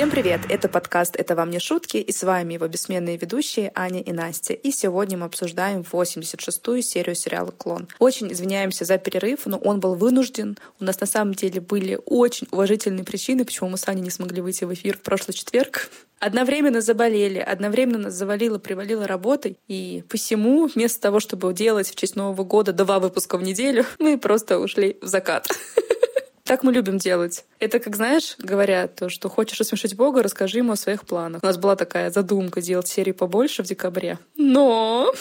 Всем привет! Это подкаст «Это вам не шутки» и с вами его бессменные ведущие Аня и Настя. И сегодня мы обсуждаем 86-ю серию сериала «Клон». Очень извиняемся за перерыв, но он был вынужден. У нас на самом деле были очень уважительные причины, почему мы с Аней не смогли выйти в эфир в прошлый четверг. Одновременно заболели, одновременно нас завалило, привалило работой. И посему, вместо того, чтобы делать в честь Нового года два выпуска в неделю, мы просто ушли в закат. Так мы любим делать. Это как, знаешь, говорят, то, что хочешь рассмешить Бога, расскажи ему о своих планах. У нас была такая задумка делать серии побольше в декабре. Но...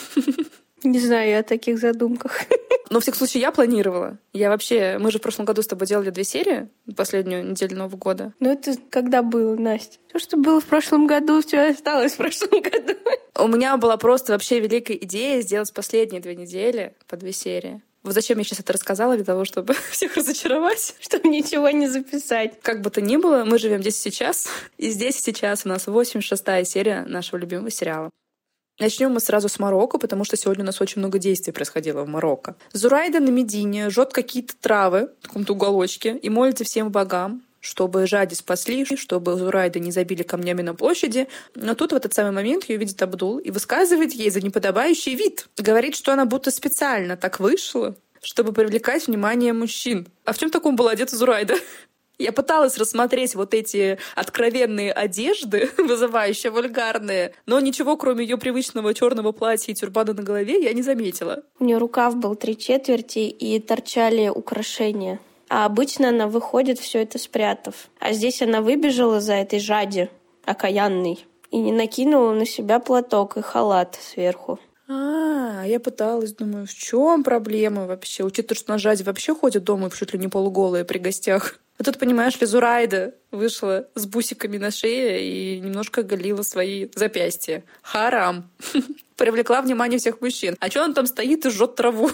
Не знаю я о таких задумках. Но, в всяком случае, я планировала. Я вообще... Мы же в прошлом году с тобой делали две серии, последнюю неделю Нового года. Ну, это когда было, Настя? То, что было в прошлом году, все осталось в прошлом году. У меня была просто вообще великая идея сделать последние две недели по две серии. Вот зачем я сейчас это рассказала? Для того, чтобы всех разочаровать. Чтобы ничего не записать. Как бы то ни было, мы живем здесь сейчас. И здесь сейчас у нас 86-я серия нашего любимого сериала. Начнем мы сразу с Марокко, потому что сегодня у нас очень много действий происходило в Марокко. Зурайда на Медине жжет какие-то травы в каком-то уголочке и молится всем богам, чтобы Жади спасли, чтобы Зурайда не забили камнями на площади. Но тут в этот самый момент ее видит Абдул и высказывает ей за неподобающий вид. Говорит, что она будто специально так вышла, чтобы привлекать внимание мужчин. А в чем таком была одета Зурайда? Я пыталась рассмотреть вот эти откровенные одежды, вызывающие вульгарные, но ничего, кроме ее привычного черного платья и тюрбана на голове, я не заметила. У нее рукав был три четверти и торчали украшения. А обычно она выходит все это спрятав. А здесь она выбежала за этой жади, окаянной, и не накинула на себя платок и халат сверху. А, я пыталась, думаю, в чем проблема вообще? Учитывая, что на жаде вообще ходят дома чуть ли не полуголые при гостях. А тут, понимаешь ли, Зурайда вышла с бусиками на шее и немножко оголила свои запястья. Харам. Привлекла внимание всех мужчин. А что он там стоит и жжет траву?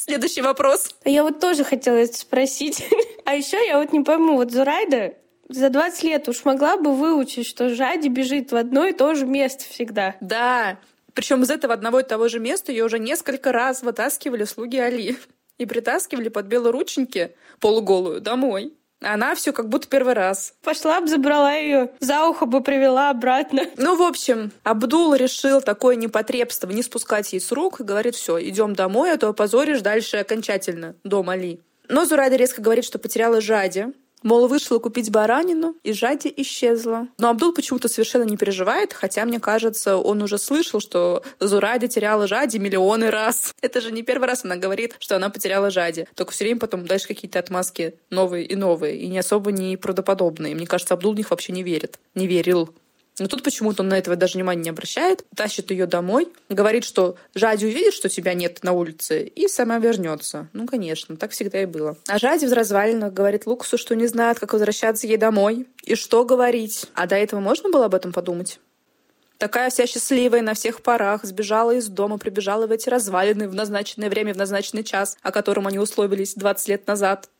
Следующий вопрос. А я вот тоже хотела это спросить. А еще я вот не пойму, вот Зурайда за 20 лет уж могла бы выучить, что Жади бежит в одно и то же место всегда. Да, причем из этого одного и того же места ее уже несколько раз вытаскивали слуги Али и притаскивали под белорученьки полуголую домой. Она все как будто первый раз. Пошла бы, забрала ее, за ухо бы привела обратно. Ну, в общем, Абдул решил такое непотребство не спускать ей с рук и говорит, все, идем домой, а то опозоришь дальше окончательно дом Али. Но Зурайда резко говорит, что потеряла Жади, Мол, вышла купить баранину, и Жади исчезла. Но Абдул почему-то совершенно не переживает, хотя, мне кажется, он уже слышал, что Зурайда теряла Жади миллионы раз. Это же не первый раз она говорит, что она потеряла Жади. Только все время потом дальше какие-то отмазки новые и новые, и не особо не правдоподобные. Мне кажется, Абдул в них вообще не верит. Не верил. Но тут почему-то он на этого даже внимания не обращает, тащит ее домой, говорит, что Жади увидит, что тебя нет на улице, и сама вернется. Ну, конечно, так всегда и было. А Жади в развалинах говорит Лукасу, что не знает, как возвращаться ей домой и что говорить. А до этого можно было об этом подумать? Такая вся счастливая на всех парах, сбежала из дома, прибежала в эти развалины в назначенное время, в назначенный час, о котором они условились 20 лет назад.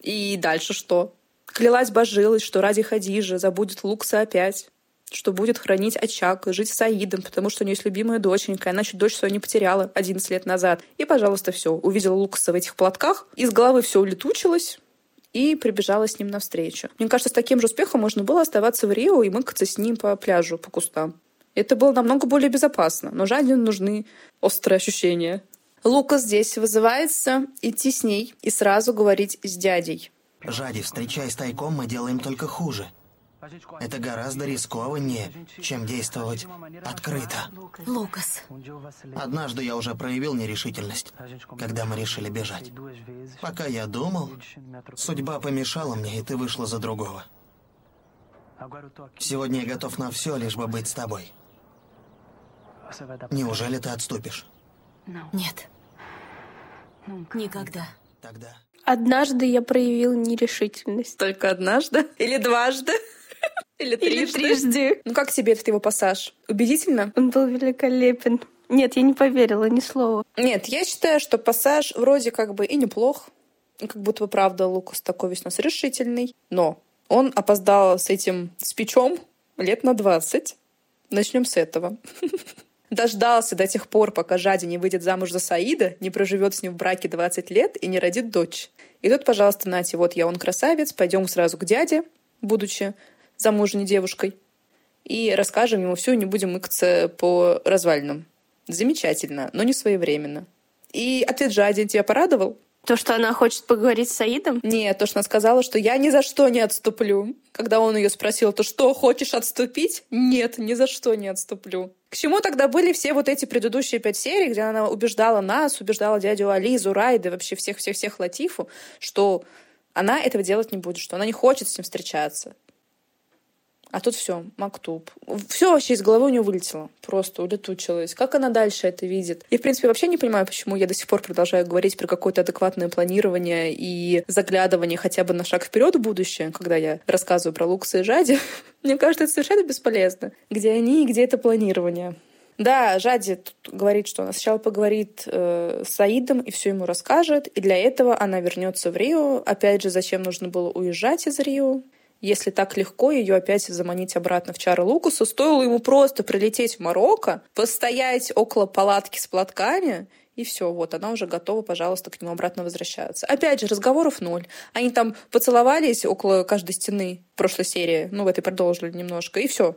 И дальше что? Клялась, божилась, что ради Хадижи забудет Лукса опять что будет хранить очаг, жить с Саидом, потому что у нее есть любимая доченька, чуть дочь свою не потеряла 11 лет назад. И, пожалуйста, все. Увидела Лукаса в этих платках, из головы все улетучилось, и прибежала с ним навстречу. Мне кажется, с таким же успехом можно было оставаться в Рио и мыкаться с ним по пляжу, по кустам. Это было намного более безопасно, но Жанне нужны острые ощущения. Лукас здесь вызывается идти с ней и сразу говорить с дядей. Жади, встречаясь тайком, мы делаем только хуже. Это гораздо рискованнее, чем действовать открыто. Лукас. Однажды я уже проявил нерешительность, когда мы решили бежать. Пока я думал, судьба помешала мне, и ты вышла за другого. Сегодня я готов на все, лишь бы быть с тобой. Неужели ты отступишь? Нет. Никогда. Тогда... Однажды я проявил нерешительность. Только однажды? Или дважды? Или трижды? Или трижды. Ну как тебе этот его пассаж? Убедительно? Он был великолепен. Нет, я не поверила ни слова. Нет, я считаю, что пассаж вроде как бы и неплох. Как будто бы правда Лукас такой весь у нас решительный. Но он опоздал с этим спичом лет на 20. Начнем с этого. Дождался до тех пор, пока Жади не выйдет замуж за Саида, не проживет с ним в браке 20 лет и не родит дочь. И тут, пожалуйста, Нати, вот я он красавец, пойдем сразу к дяде, будучи замужней девушкой. И расскажем ему все, не будем мыкаться по развалинам. Замечательно, но не своевременно. И ответ Жади тебя порадовал? То, что она хочет поговорить с Саидом? Нет, то, что она сказала, что я ни за что не отступлю. Когда он ее спросил, то что, хочешь отступить? Нет, ни за что не отступлю. К чему тогда были все вот эти предыдущие пять серий, где она убеждала нас, убеждала дядю Али, Зурайды, вообще всех-всех-всех Латифу, что она этого делать не будет, что она не хочет с ним встречаться. А тут все, Мактуб. Все вообще из головы у нее вылетело. Просто улетучилось. Как она дальше это видит? Я, в принципе, вообще не понимаю, почему я до сих пор продолжаю говорить про какое-то адекватное планирование и заглядывание хотя бы на шаг вперед в будущее, когда я рассказываю про Лукса и Жади. Мне кажется, это совершенно бесполезно. Где они и где это планирование? Да, Жади говорит, что она сначала поговорит э, с Саидом и все ему расскажет, и для этого она вернется в Рио. Опять же, зачем нужно было уезжать из Рио? Если так легко ее опять заманить обратно в чары Лукусу, стоило ему просто прилететь в Марокко, постоять около палатки с платками, и все, вот, она уже готова, пожалуйста, к нему обратно возвращаться. Опять же, разговоров ноль. Они там поцеловались около каждой стены в прошлой серии, ну, в этой продолжили немножко, и все.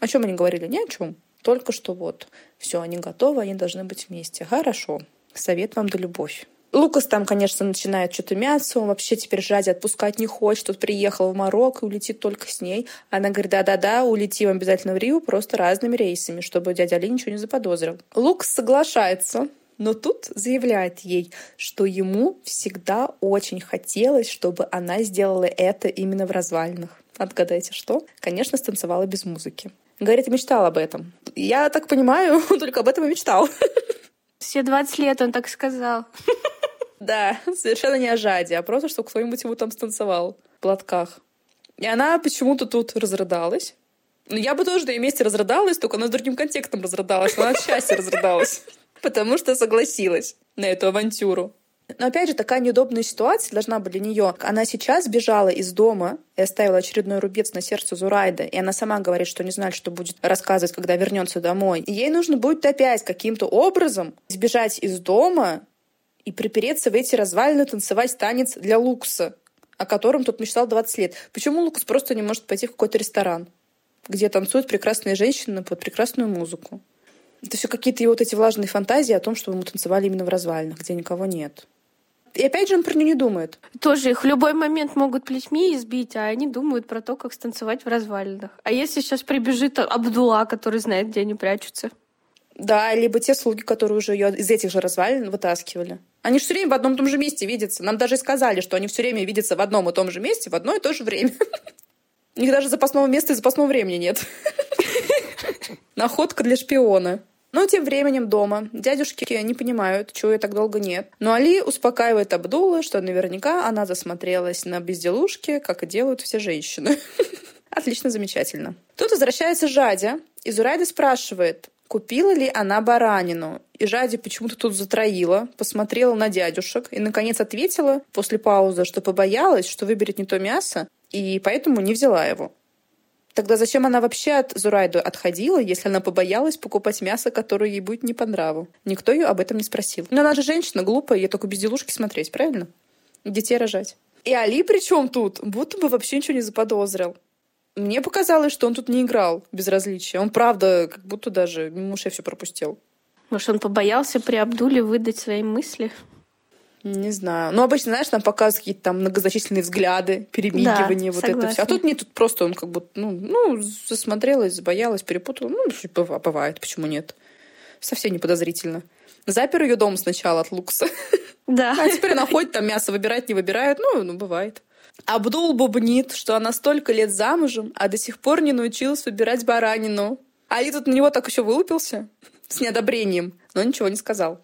О чем они говорили? Ни о чем. Только что вот, все, они готовы, они должны быть вместе. Хорошо. Совет вам да любовь. Лукас там, конечно, начинает что-то мяться, он вообще теперь Жади отпускать не хочет, тут приехал в Марокко и улетит только с ней. Она говорит, да-да-да, улетим обязательно в Рио, просто разными рейсами, чтобы дядя Али ничего не заподозрил. Лукас соглашается, но тут заявляет ей, что ему всегда очень хотелось, чтобы она сделала это именно в развалинах. Отгадайте, что? Конечно, станцевала без музыки. Говорит, мечтал об этом. Я так понимаю, он только об этом и мечтал. Все 20 лет он так сказал. Да, совершенно не о Жаде, а просто, чтобы кто-нибудь его там станцевал в платках. И она почему-то тут разрыдалась. Ну, я бы тоже на ее месте разрыдалась, только она с другим контекстом разрыдалась. Она от счастья разрыдалась. Потому что согласилась на эту авантюру. Но опять же, такая неудобная ситуация должна быть для нее. Она сейчас бежала из дома и оставила очередной рубец на сердце Зурайда. И она сама говорит, что не знает, что будет рассказывать, когда вернется домой. И ей нужно будет опять каким-то образом сбежать из дома и припереться в эти развалины танцевать танец для Лукса, о котором тот мечтал 20 лет. Почему Лукас просто не может пойти в какой-то ресторан, где танцуют прекрасные женщины под прекрасную музыку? Это все какие-то его вот эти влажные фантазии о том, что мы танцевали именно в развалинах, где никого нет. И опять же он про нее не думает. Тоже их в любой момент могут плетьми избить, а они думают про то, как станцевать в развалинах. А если сейчас прибежит Абдула, который знает, где они прячутся? Да, либо те слуги, которые уже ее из этих же развалин вытаскивали. Они же все время в одном и том же месте видятся. Нам даже сказали, что они все время видятся в одном и том же месте в одно и то же время. У них даже запасного места и запасного времени нет. Находка для шпиона. Но тем временем дома дядюшки не понимают, чего ее так долго нет. Но Али успокаивает Абдулла, что наверняка она засмотрелась на безделушки, как и делают все женщины. Отлично, замечательно. Тут возвращается Жадя, и Зурайда спрашивает, купила ли она баранину. И Жади почему-то тут затроила, посмотрела на дядюшек и, наконец, ответила после паузы, что побоялась, что выберет не то мясо, и поэтому не взяла его. Тогда зачем она вообще от Зурайды отходила, если она побоялась покупать мясо, которое ей будет не по нраву? Никто ее об этом не спросил. Но она же женщина, глупая, ей только безделушки смотреть, правильно? Детей рожать. И Али при чем тут? Будто бы вообще ничего не заподозрил. Мне показалось, что он тут не играл безразличия. Он, правда, как будто даже мимо ушей все пропустил. Может, он побоялся при Абдуле выдать свои мысли? Не знаю. Ну, обычно, знаешь, нам показывают какие-то там многозначительные взгляды, перемигивания, да, вот согласна. это все. А тут нет, тут просто он как будто, ну, ну, засмотрелась, забоялась, перепутала. Ну, бывает, почему нет? Совсем не подозрительно. Запер ее дом сначала от Лукса. Да. А теперь она ходит, там мясо выбирает, не выбирает. Ну, ну, бывает. Абдул бубнит, что она столько лет замужем, а до сих пор не научилась выбирать баранину. А и тут на него так еще вылупился с неодобрением, но ничего не сказал.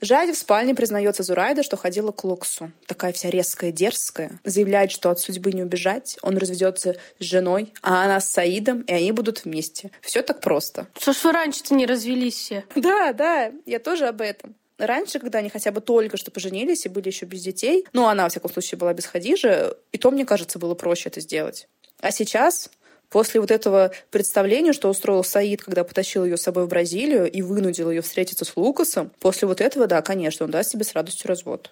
Жади в спальне признается Зурайда, что ходила к Луксу. Такая вся резкая, дерзкая. Заявляет, что от судьбы не убежать. Он разведется с женой, а она с Саидом, и они будут вместе. Все так просто. Что ж вы раньше-то не развелись все? Да, да, я тоже об этом. Раньше, когда они хотя бы только что поженились и были еще без детей, ну, она, во всяком случае, была без Хадижи, и то, мне кажется, было проще это сделать. А сейчас, после вот этого представления, что устроил Саид, когда потащил ее с собой в Бразилию и вынудил ее встретиться с Лукасом, после вот этого, да, конечно, он даст себе с радостью развод.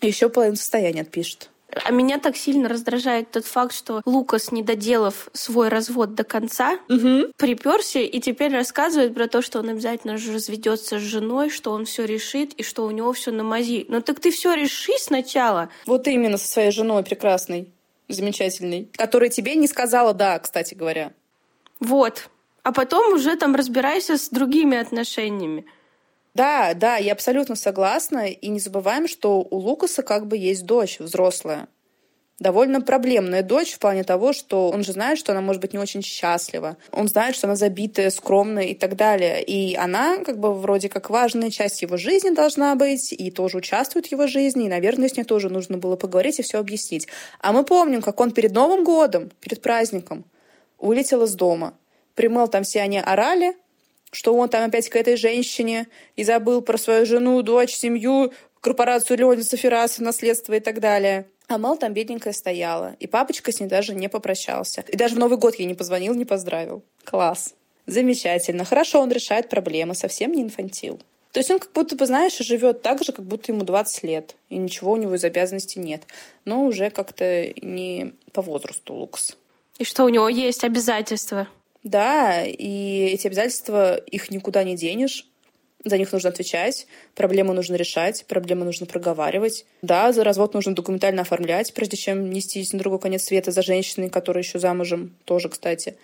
Еще половину состояния отпишет. А меня так сильно раздражает тот факт, что Лукас, не доделав свой развод до конца, Угу. приперся и теперь рассказывает про то, что он обязательно же разведется с женой, что он все решит и что у него все на мази. Ну так ты все реши сначала. Вот именно со своей женой прекрасной, замечательной, которая тебе не сказала «да», кстати говоря. Вот. А потом уже там разбирайся с другими отношениями. Да, да, я абсолютно согласна. И не забываем, что у Лукаса как бы есть дочь взрослая. Довольно проблемная дочь в плане того, что он же знает, что она может быть не очень счастлива. Он знает, что она забитая, скромная и так далее. И она как бы вроде как важная часть его жизни должна быть, и тоже участвует в его жизни, и, наверное, с ней тоже нужно было поговорить и все объяснить. А мы помним, как он перед Новым годом, перед праздником, улетел из дома. Примыл там все они орали, что он там опять к этой женщине и забыл про свою жену, дочь, семью, корпорацию Леонида Софираса, наследство и так далее. А Мал там бедненькая стояла, и папочка с ней даже не попрощался. И даже в Новый год ей не позвонил, не поздравил. Класс. Замечательно. Хорошо, он решает проблемы, совсем не инфантил. То есть он как будто бы, знаешь, живет так же, как будто ему 20 лет, и ничего у него из обязанностей нет. Но уже как-то не по возрасту Лукас. И что у него есть обязательства. Да, и эти обязательства, их никуда не денешь. За них нужно отвечать, проблемы нужно решать, проблемы нужно проговаривать. Да, за развод нужно документально оформлять, прежде чем нестись на другой конец света за женщиной, которая еще замужем, тоже, кстати.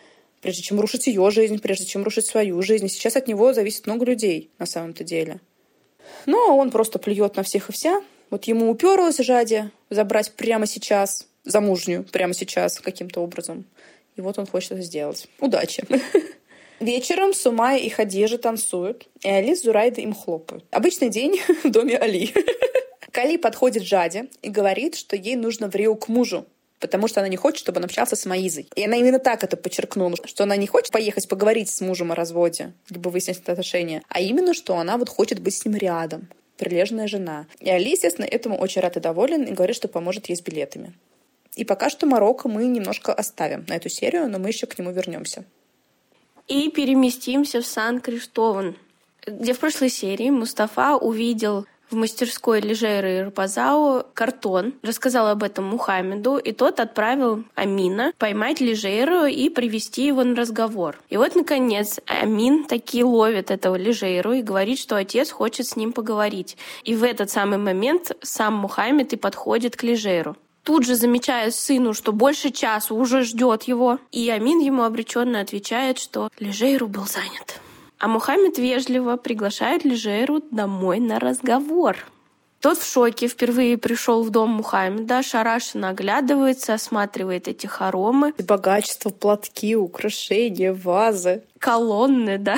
Прежде чем рушить ее жизнь, прежде чем рушить свою жизнь. Сейчас от него зависит много людей, на самом-то деле. Но он просто плюет на всех и вся. Вот ему уперлось жаде забрать прямо сейчас, замужнюю, прямо сейчас каким-то образом. И вот он хочет это сделать. Удачи! Вечером Сумай и Хадижа танцуют, и Али с Зурайдой им хлопают. Обычный день в доме Али. Кали подходит Жаде и говорит, что ей нужно в Рио к мужу, потому что она не хочет, чтобы он общался с Маизой. И она именно так это подчеркнула, что она не хочет поехать поговорить с мужем о разводе, либо выяснить отношения, а именно, что она вот хочет быть с ним рядом, прилежная жена. И Али, естественно, этому очень рад и доволен, и говорит, что поможет ей с билетами. И пока что Марокко мы немножко оставим на эту серию, но мы еще к нему вернемся. И переместимся в Сан-Криштован, где в прошлой серии Мустафа увидел в мастерской Лежейра и Рапазао картон, рассказал об этом Мухаммеду, и тот отправил Амина поймать Лежейру и привести его на разговор. И вот, наконец, Амин таки ловит этого Лежейру и говорит, что отец хочет с ним поговорить. И в этот самый момент сам Мухаммед и подходит к Лежейру тут же замечает сыну, что больше часа уже ждет его. И Амин ему обреченно отвечает, что Лежейру был занят. А Мухаммед вежливо приглашает Лежейру домой на разговор. Тот в шоке впервые пришел в дом Мухаммеда, шарашенно оглядывается, осматривает эти хоромы. И богачество, платки, украшения, вазы. Колонны, да,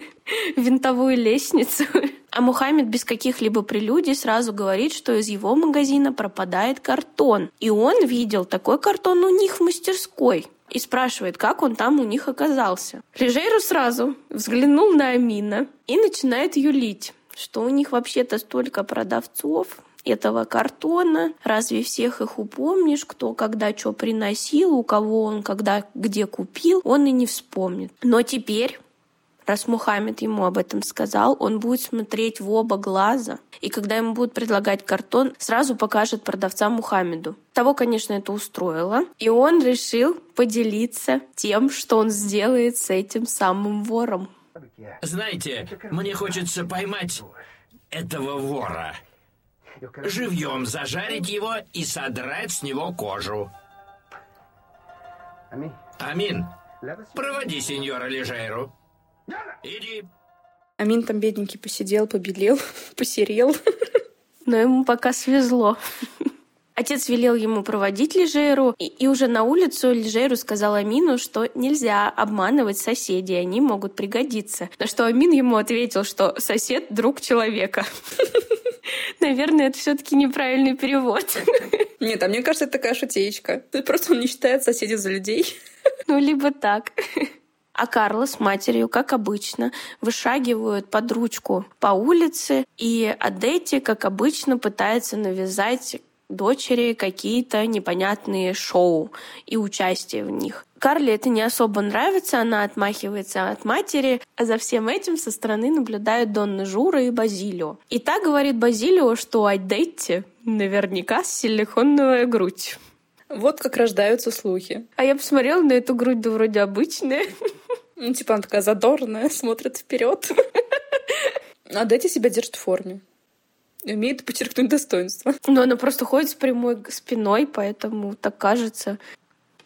винтовую лестницу. А Мухаммед без каких-либо прелюдий сразу говорит, что из его магазина пропадает картон. И он видел такой картон у них в мастерской. И спрашивает, как он там у них оказался. Лежейру сразу взглянул на Амина и начинает юлить, что у них вообще-то столько продавцов, этого картона. Разве всех их упомнишь, кто когда что приносил, у кого он когда где купил, он и не вспомнит. Но теперь Раз Мухаммед ему об этом сказал, он будет смотреть в оба глаза. И когда ему будут предлагать картон, сразу покажет продавца Мухаммеду. Того, конечно, это устроило. И он решил поделиться тем, что он сделает с этим самым вором. Знаете, мне хочется поймать этого вора. Живьем зажарить его и содрать с него кожу. Амин, проводи сеньора Лежейру. Иди. Амин там бедненький посидел, побелел, посерел. Но ему пока свезло. Отец велел ему проводить Лежейру, и, и уже на улицу Лежейру сказал Амину, что нельзя обманывать соседей, они могут пригодиться. На что Амин ему ответил, что сосед — друг человека. Наверное, это все таки неправильный перевод. Нет, а мне кажется, это такая шутеечка. Просто он не считает соседей за людей. Ну, либо так. А Карла с матерью, как обычно, вышагивают под ручку по улице, и Адетти, как обычно, пытается навязать дочери какие-то непонятные шоу и участие в них. Карле это не особо нравится, она отмахивается от матери, а за всем этим со стороны наблюдают Донна Жура и Базилио. И так говорит Базилио, что Айдетти наверняка силиконовая грудь. Вот как рождаются слухи. А я посмотрела на эту грудь, да вроде обычная. Ну, типа она такая задорная, смотрит вперед. А Дэти себя держит в форме. Умеет подчеркнуть достоинство. Но она просто ходит с прямой спиной, поэтому так кажется.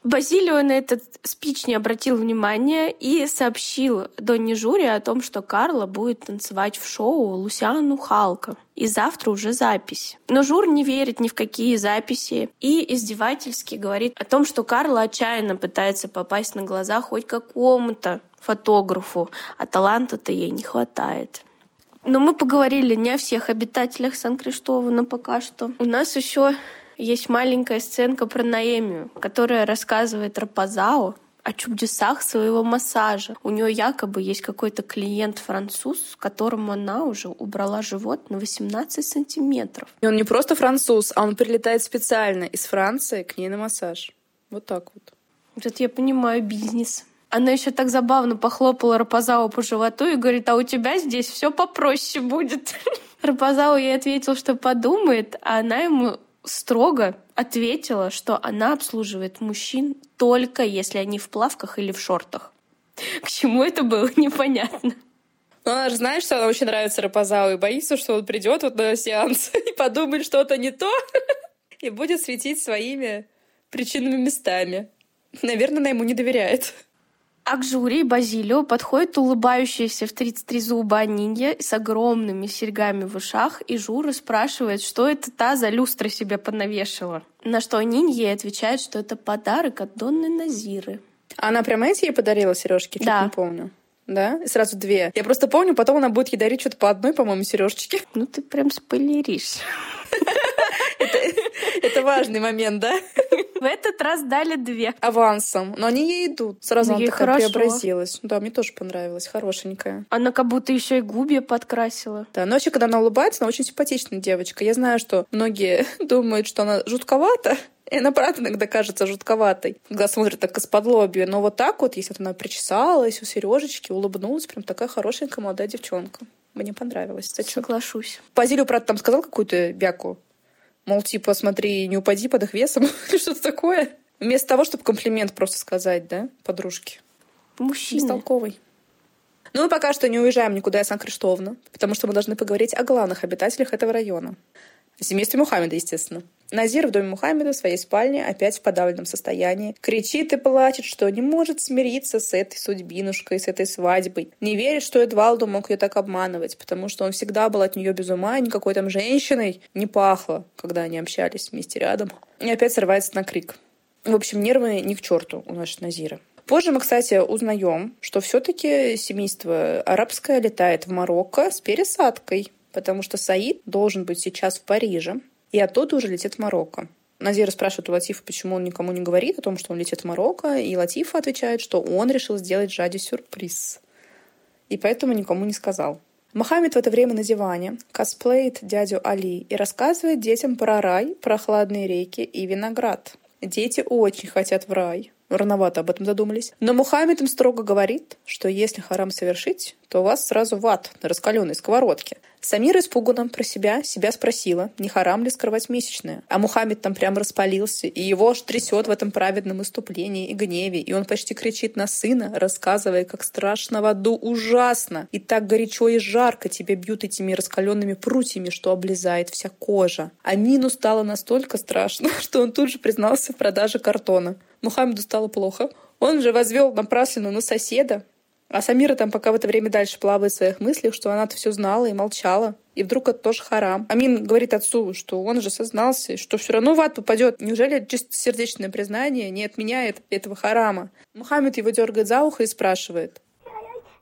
Базилио на этот спич не обратил внимания и сообщил Донни Жури о том, что Карла будет танцевать в шоу Лусиану Халка. И завтра уже запись. Но Жур не верит ни в какие записи и издевательски говорит о том, что Карла отчаянно пытается попасть на глаза хоть какому-то фотографу, а таланта-то ей не хватает. Но мы поговорили не о всех обитателях Сан-Криштова, пока что. У нас еще есть маленькая сценка про Наэмию, которая рассказывает Рапазао о чудесах своего массажа. У нее якобы есть какой-то клиент-француз, которому она уже убрала живот на 18 сантиметров. И он не просто француз, а он прилетает специально из Франции к ней на массаж. Вот так вот. Вот я понимаю бизнес. Она еще так забавно похлопала Рапазау по животу и говорит, а у тебя здесь все попроще будет. Рапазау ей ответил, что подумает, а она ему строго ответила, что она обслуживает мужчин только если они в плавках или в шортах. К чему это было, непонятно. Но она же знает, что она очень нравится Рапазау и боится, что он придет вот на сеанс и подумает что-то не то и будет светить своими причинными местами. Наверное, она ему не доверяет. А к жюри Базилио подходит улыбающаяся в 33 зуба Нинья с огромными серьгами в ушах, и Жура спрашивает, что это та за люстра себе понавешала. На что Нинья отвечает, что это подарок от Донны Назиры. Она прямо эти ей подарила сережки? Да. Не помню. Да? И сразу две. Я просто помню, потом она будет ей дарить что-то по одной, по-моему, сережечке. Ну ты прям спойлеришь. Это важный момент, да? В этот раз дали две. Авансом. Но они ей идут. Сразу Ну, она такая хорошо. преобразилась. Да, мне тоже понравилась. Хорошенькая. Она как будто еще и губья подкрасила. Да, но вообще, когда она улыбается, она очень симпатичная девочка. Я знаю, что многие думают, что она жутковата, и она, правда, иногда кажется жутковатой, когда смотрит так из-под лобья. Но вот так вот, если вот она причесалась, у сережечки, улыбнулась, прям такая хорошенькая молодая девчонка. Мне понравилось. Зачем? Соглашусь. Базилио, правда, там сказал какую-то бяку. Мол, типа, смотри, не упади под их весом или что-то такое. Вместо того, чтобы комплимент просто сказать, да, подружке. Мужчина. Бестолковый. Ну, мы пока что не уезжаем никуда из Сан-Криштовна, потому что мы должны поговорить о главных обитателях этого района. О семействе Мухаммеда, естественно. Назир в доме Мухаммеда в своей спальне опять в подавленном состоянии. Кричит и плачет, что не может смириться с этой судьбинушкой, с этой свадьбой. Не верит, что Эдвалду мог ее так обманывать, потому что он всегда был от нее без ума, никакой там женщиной не пахло, когда они общались вместе рядом. И опять срывается на крик. В общем, нервы ни к черту у нашего Назира. Позже мы, кстати, узнаем, что все-таки семейство арабское летает в Марокко с пересадкой, потому что Саид должен быть сейчас в Париже, и оттуда уже летит в Марокко. Назира спрашивает у Латифа, почему он никому не говорит о том, что он летит в Марокко, и Латифа отвечает, что он решил сделать Жаде сюрприз. И поэтому никому не сказал. Мохаммед в это время на диване косплеит дядю Али и рассказывает детям про рай, прохладные реки и виноград. Дети очень хотят в рай. Рановато об этом задумались. Но Мухаммед им строго говорит, что если харам совершить, то вас сразу в ад на раскаленной сковородке. Самира испуганно про себя себя спросила, не харам ли скрывать месячное. А Мухаммед там прям распалился, и его аж трясет в этом праведном иступлении и гневе, и он почти кричит на сына, рассказывая, как страшно в аду ужасно, и так горячо и жарко тебя бьют этими раскаленными прутьями, что облезает вся кожа. А Мину стало настолько страшно, что он тут же признался в продаже картона. Мухаммеду стало плохо. Он же возвел напраслину на соседа, а Самира там пока в это время дальше плавает в своих мыслях, что она-то все знала и молчала. И вдруг это тоже харам. Амин говорит отцу, что он же сознался, что все равно в ад попадет. Неужели чистосердечное признание не отменяет этого харама? Мухаммед его дергает за ухо и спрашивает.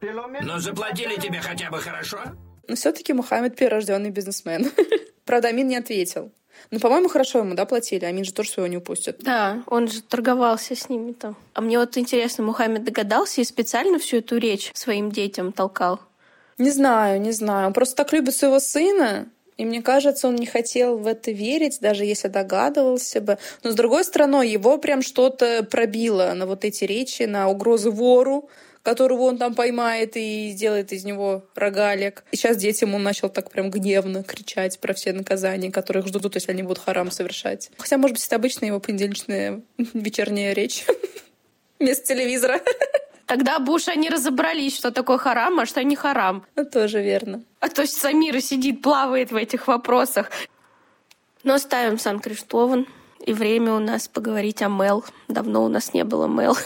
Но заплатили тебе хотя бы хорошо? Но все-таки Мухаммед перерожденный бизнесмен. Правда, Амин не ответил. Ну, по-моему, хорошо ему, да, платили. Амин же тоже своего не упустит. Да, он же торговался с ними там. А мне вот интересно, Мухаммед догадался и специально всю эту речь своим детям толкал? Не знаю, не знаю. Он просто так любит своего сына, И мне кажется, он не хотел в это верить, даже если догадывался бы. Но с другой стороны, его прям что-то пробило на вот эти речи, на угрозы вору, которого он там поймает и сделает из него рогалик. И сейчас детям он начал так прям гневно кричать про все наказания, которых ждут, если они будут харам совершать. Хотя, может быть, это обычная его понедельничная вечерняя речь вместо телевизора. Тогда бы уж они разобрались, что такое харам, а что не харам. Ну, тоже верно. А то есть Самира сидит, плавает в этих вопросах. Но ставим Сан-Криштован. И время у нас поговорить о Мел. Давно у нас не было Мел.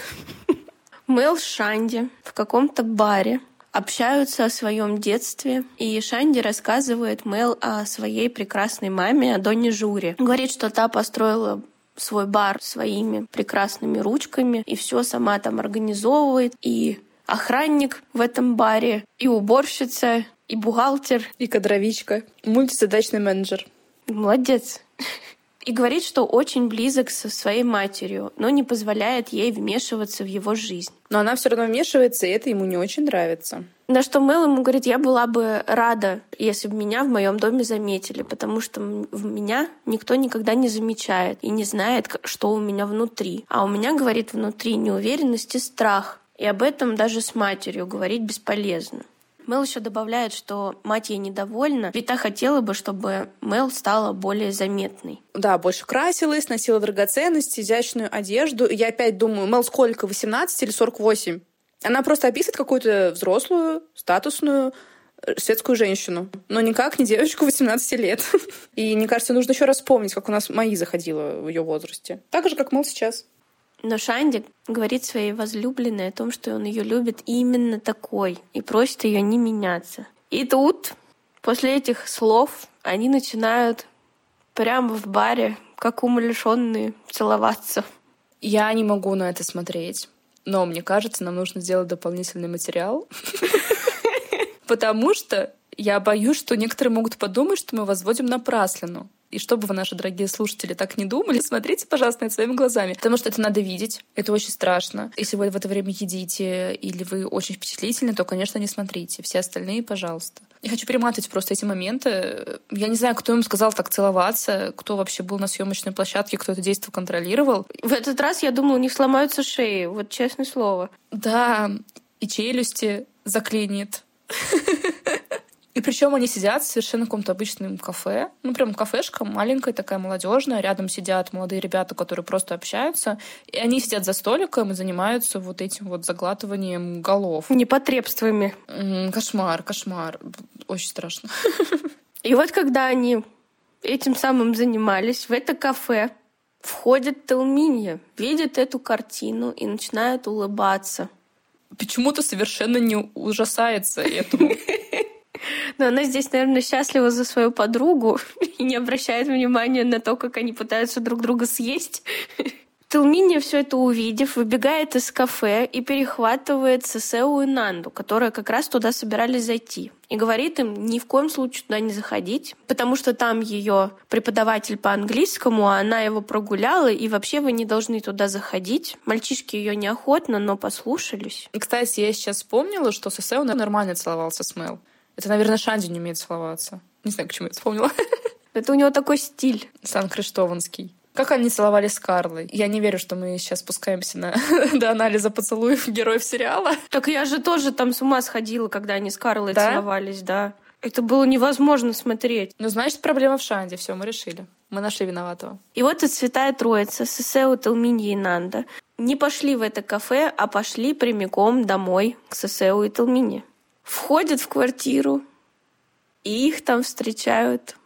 Мел с Шанди в каком-то баре общаются о своем детстве, и Шанди рассказывает Мел о своей прекрасной маме, о Донне Журе. Говорит, что та построила свой бар своими прекрасными ручками и все сама там организовывает. И охранник в этом баре, и уборщица, и бухгалтер. И кадровичка. Мультизадачный менеджер. Молодец. И говорит, что очень близок со своей матерью, но не позволяет ей вмешиваться в его жизнь. Но она все равно вмешивается, и это ему не очень нравится. На что Мэл ему говорит, я была бы рада, если бы меня в моем доме заметили, потому что в меня никто никогда не замечает и не знает, что у меня внутри. А у меня, говорит, внутри неуверенность и страх. И об этом даже с матерью говорить бесполезно. Мел еще добавляет, что мать ей недовольна, ведь та хотела бы, чтобы Мел стала более заметной. Да, больше красилась, носила драгоценности, изящную одежду. И я опять думаю, Мел сколько, 18 или 48? Она просто описывает какую-то взрослую, статусную, э, светскую женщину, но никак не девочку 18 лет. И мне кажется, нужно еще раз вспомнить, как у нас Маи заходила в ее возрасте. Так же, как Мэл сейчас. Но Шанди говорит своей возлюбленной о том, что он ее любит именно такой и просит ее не меняться. И тут, после этих слов, они начинают прямо в баре, как умалишенные, целоваться. Я не могу на это смотреть. Но мне кажется, нам нужно сделать дополнительный материал. Потому что я боюсь, что некоторые могут подумать, что мы возводим напраслину. И чтобы вы, наши дорогие слушатели, так не думали, смотрите, пожалуйста, это своими глазами. Потому что это надо видеть. Это очень страшно. Если вы в это время едите или вы очень впечатлительны, то, конечно, не смотрите. Все остальные, пожалуйста. Я хочу перематывать просто эти моменты. Я не знаю, кто им сказал так целоваться, кто вообще был на съемочной площадке, кто это действие контролировал. В этот раз, я думаю, у них сломаются шеи, вот честное слово. Да, и челюсти заклинит. И причем они сидят в совершенно каком-то обычном кафе. Ну, прям кафешка маленькая, такая молодежная. Рядом сидят молодые ребята, которые просто общаются. И они сидят за столиком и занимаются вот этим вот заглатыванием голов. Непотребствами. Кошмар, кошмар. Очень страшно. И вот когда они этим самым занимались, в это кафе входит Телминья, видит эту картину и начинает улыбаться. Почему-то совершенно не ужасается этому. Но она здесь, наверное, счастлива за свою подругу и не обращает внимания на то, как они пытаются друг друга съесть. Телминия, все это увидев, выбегает из кафе и перехватывает Сесеу и Нанду, которые как раз туда собирались зайти. И говорит им ни в коем случае туда не заходить, потому что там ее преподаватель по английскому, а она его прогуляла, и вообще вы не должны туда заходить. Мальчишки ее неохотно, но послушались. И, кстати, я сейчас вспомнила, что Сесеу нормально целовался с Мэл. Это, наверное, Шанди не умеет целоваться. Не знаю, почему я вспомнила. Это у него такой стиль. Сан-Криштованский. Как они целовали с Карлой? Я не верю, что мы сейчас спускаемся на, до анализа поцелуев героев сериала. Так я же тоже там с ума сходила, когда они с Карлой да? целовались, да. Это было невозможно смотреть. Ну, значит, проблема в Шанде. Все, мы решили. Мы нашли виноватого. И вот и Святая Троица, Сесеу, Талминьи и Нанда не пошли в это кафе, а пошли прямиком домой к Сесеу и Талмине входят в квартиру, и их там встречают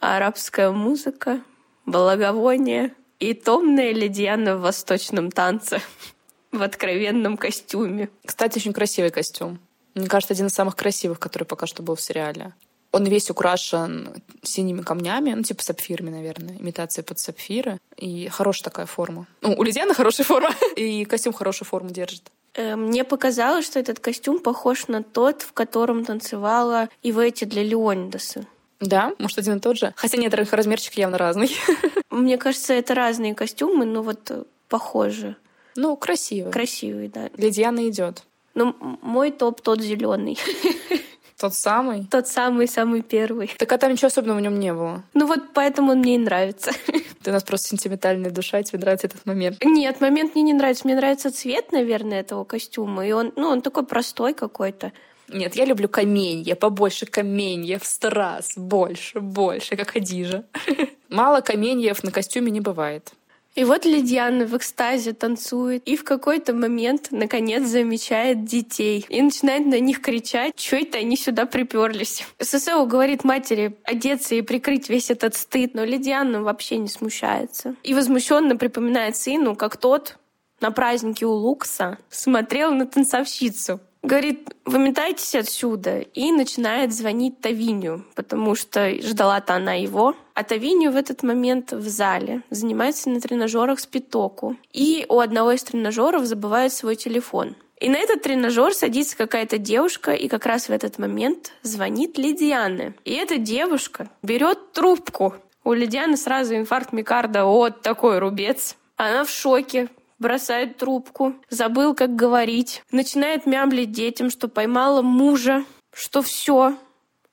арабская музыка, благовоние и томная ледьяна в восточном танце в откровенном костюме. Кстати, очень красивый костюм. Мне кажется, один из самых красивых, который пока что был в сериале. Он весь украшен синими камнями, ну, типа сапфирами, наверное, имитация под сапфиры. И хорошая такая форма. Ну, у Ледяна хорошая форма, и костюм хорошую форму держит. Э, мне показалось, что этот костюм похож на тот, в котором танцевала Ивети для Леонидаса. Да, может, один и тот же. Хотя нет, их размерчик явно разный. Мне кажется, это разные костюмы, но вот э, похожи. Ну, красивый. Красивый, да. Для Дианы идет. Ну, мой топ тот зеленый. Тот самый? Тот самый-самый первый. Так а там ничего особенного в нем не было. Ну вот поэтому он мне и нравится. Ты у нас просто сентиментальная душа, тебе нравится этот момент. Нет, момент мне не нравится. Мне нравится цвет, наверное, этого костюма. И он, ну, он такой простой какой-то. Нет, я люблю каменья, побольше каменьев, страз, больше, больше, как Хадижа. Мало каменьев на костюме не бывает. И вот Лидиана в экстазе танцует и в какой-то момент, наконец, замечает детей и начинает на них кричать, что это они сюда приперлись. ССО говорит матери одеться и прикрыть весь этот стыд, но Лидиана вообще не смущается. И возмущенно припоминает сыну, как тот на празднике у Лукса смотрел на танцовщицу, Говорит, выметайтесь отсюда. И начинает звонить Тавиню, потому что ждала-то она его. А Тавиню в этот момент в зале занимается на тренажерах с питоку. И у одного из тренажеров забывает свой телефон. И на этот тренажер садится какая-то девушка, и как раз в этот момент звонит Лидиана. И эта девушка берет трубку. У Лидианы сразу инфаркт микарда, вот такой рубец. Она в шоке, бросает трубку, забыл, как говорить, начинает мямлить детям, что поймала мужа, что все,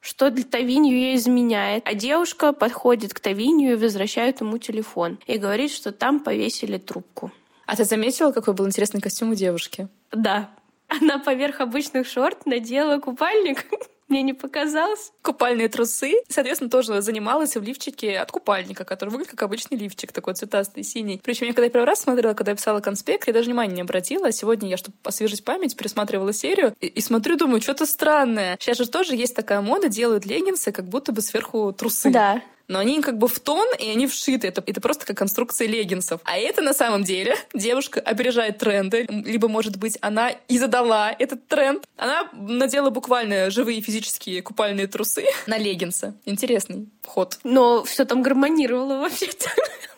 что для Тавинью ей изменяет. А девушка подходит к Тавинью и возвращает ему телефон. И говорит, что там повесили трубку. А ты заметила, какой был интересный костюм у девушки? Да. Она поверх обычных шорт надела купальник. Мне не показалось. Купальные трусы. Соответственно, тоже занималась в лифчике от купальника, который выглядит как обычный лифчик, такой цветастый, синий. Причем я когда я первый раз смотрела, когда я писала конспект, я даже внимания не обратила. А сегодня я, чтобы освежить память, пересматривала серию и, и смотрю, думаю, что-то странное. Сейчас же тоже есть такая мода, делают леггинсы, как будто бы сверху трусы. Да но они как бы в тон, и они вшиты. Это, это просто как конструкция леггинсов. А это на самом деле девушка опережает тренды. Либо, может быть, она и задала этот тренд. Она надела буквально живые физические купальные трусы на леггинсы. Интересный ход. Но все там гармонировало вообще-то.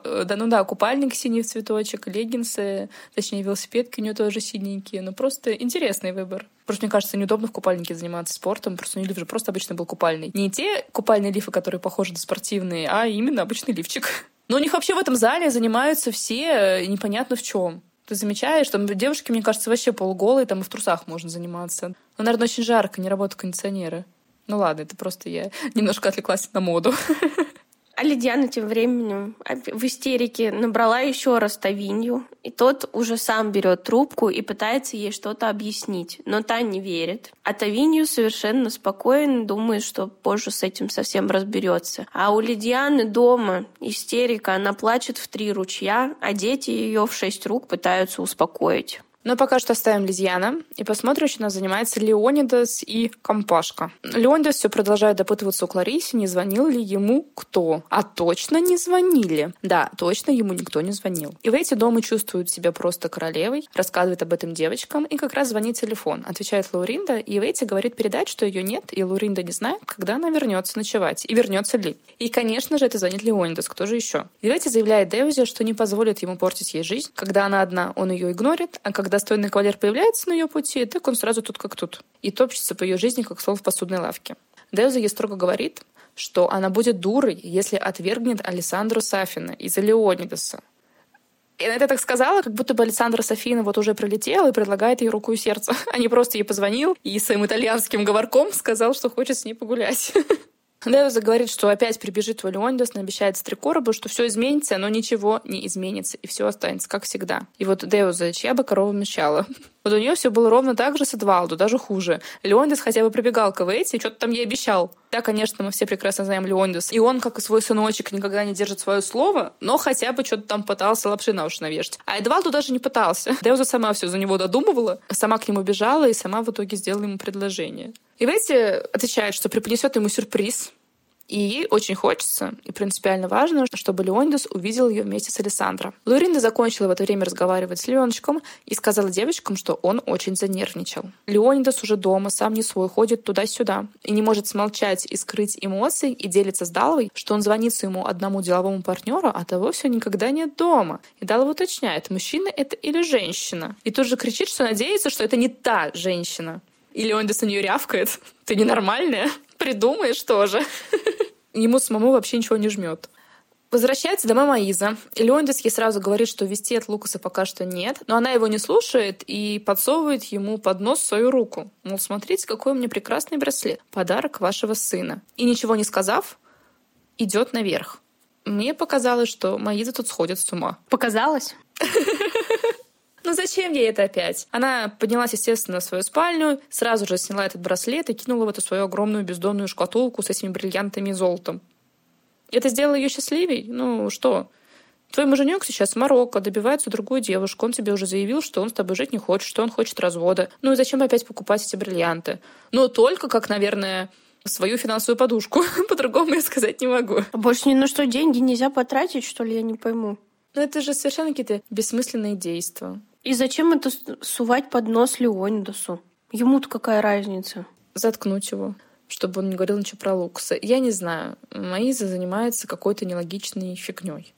Э, да, ну да, купальник синий в цветочек, леггинсы, точнее, велосипедки у нее тоже синенькие. Ну, просто интересный выбор. Просто, мне кажется, неудобно в купальнике заниматься спортом. Просто у нее лиф же просто обычно был купальный. Не те купальные лифы, которые похожи на спортивные, а именно обычный лифчик. Но у них вообще в этом зале занимаются все э, непонятно в чем. Ты замечаешь, что девушки, мне кажется, вообще полуголые, там и в трусах можно заниматься. Но, наверное, очень жарко, не работают кондиционеры. Ну ладно, это просто я немножко отвлеклась на моду. А Лидиана тем временем в истерике набрала еще раз Тавинью, и тот уже сам берет трубку и пытается ей что-то объяснить, но та не верит. А Тавинью совершенно спокоен, думает, что позже с этим совсем разберется. А у Лидианы дома истерика, она плачет в три ручья, а дети ее в шесть рук пытаются успокоить. Но пока что оставим Лизьяна и посмотрим, у нас занимается Леонидас и Компашка. Леонидас все продолжает допытываться у Клариси, не звонил ли ему кто. А точно не звонили. Да, точно ему никто не звонил. И в эти дома чувствуют себя просто королевой, рассказывает об этом девочкам, и как раз звонит телефон. Отвечает Лауринда, и Вейти говорит передать, что ее нет, и Лауринда не знает, когда она вернется ночевать, и вернется ли. И, конечно же, это звонит Леонидас, кто же еще? И Вейти заявляет Деузе, что не позволит ему портить ей жизнь. Когда она одна, он ее игнорит, а когда достойный кавалер появляется на ее пути, так он сразу тут как тут. И топчется по ее жизни, как сол в посудной лавке. Деуза ей строго говорит, что она будет дурой, если отвергнет Александру Сафина из-за Леонидаса. И она это так сказала, как будто бы Александра Софина вот уже прилетела и предлагает ей руку и сердце, а не просто ей позвонил и своим итальянским говорком сказал, что хочет с ней погулять. Деуза говорит, что опять прибежит в Леондос, обещает Стрекоробу, что все изменится, но ничего не изменится, и все останется как всегда. И вот Деуза, чья бы корова мешала? Вот у нее все было ровно так же с Эдвалду, даже хуже. Леондес хотя бы прибегал к и что-то там ей обещал. Да, конечно, мы все прекрасно знаем Леондес. И он, как и свой сыночек, никогда не держит свое слово, но хотя бы что-то там пытался лапши на уши навешать. А Эдвалду даже не пытался. Деуза сама все за него додумывала, сама к нему бежала и сама в итоге сделала ему предложение. И Ветти отвечает, что преподнесет ему сюрприз, и ей очень хочется и принципиально важно, чтобы Леонидас увидел ее вместе с Александром. Лоринда закончила в это время разговаривать с Леоночком и сказала девочкам, что он очень занервничал. Леонидас уже дома, сам не свой, ходит туда-сюда и не может смолчать и скрыть эмоции и делится с Даловой, что он звонит своему одному деловому партнеру, а того все никогда нет дома. И Далова уточняет, мужчина это или женщина. И тут же кричит, что надеется, что это не та женщина. И Леонидас на нее рявкает. Ты ненормальная? Придумаешь тоже. Ему самому вообще ничего не жмет. Возвращается домой Маиза. Леондис ей сразу говорит, что вести от Лукаса пока что нет. Но она его не слушает и подсовывает ему под нос свою руку. Мол, смотрите, какой у меня прекрасный браслет. Подарок вашего сына. И ничего не сказав, идет наверх. Мне показалось, что Маиза тут сходит с ума. Показалось? Ну зачем ей это опять? Она поднялась, естественно, в свою спальню, сразу же сняла этот браслет и кинула в эту свою огромную бездонную шкатулку с этими бриллиантами и золотом. Это сделало ее счастливей? Ну что? Твой муженек сейчас в Марокко добивается другую девушку. Он тебе уже заявил, что он с тобой жить не хочет, что он хочет развода. Ну и зачем опять покупать эти бриллианты? Ну, только как, наверное, свою финансовую подушку. По-другому я сказать не могу. А больше ни на что деньги нельзя потратить, что ли, я не пойму. Ну, это же совершенно какие-то бессмысленные действия. И зачем это сувать под нос Леонидасу? Ему-то какая разница? Заткнуть его чтобы он не говорил ничего про Лукаса. Я не знаю. Маиза занимается какой-то нелогичной фигней.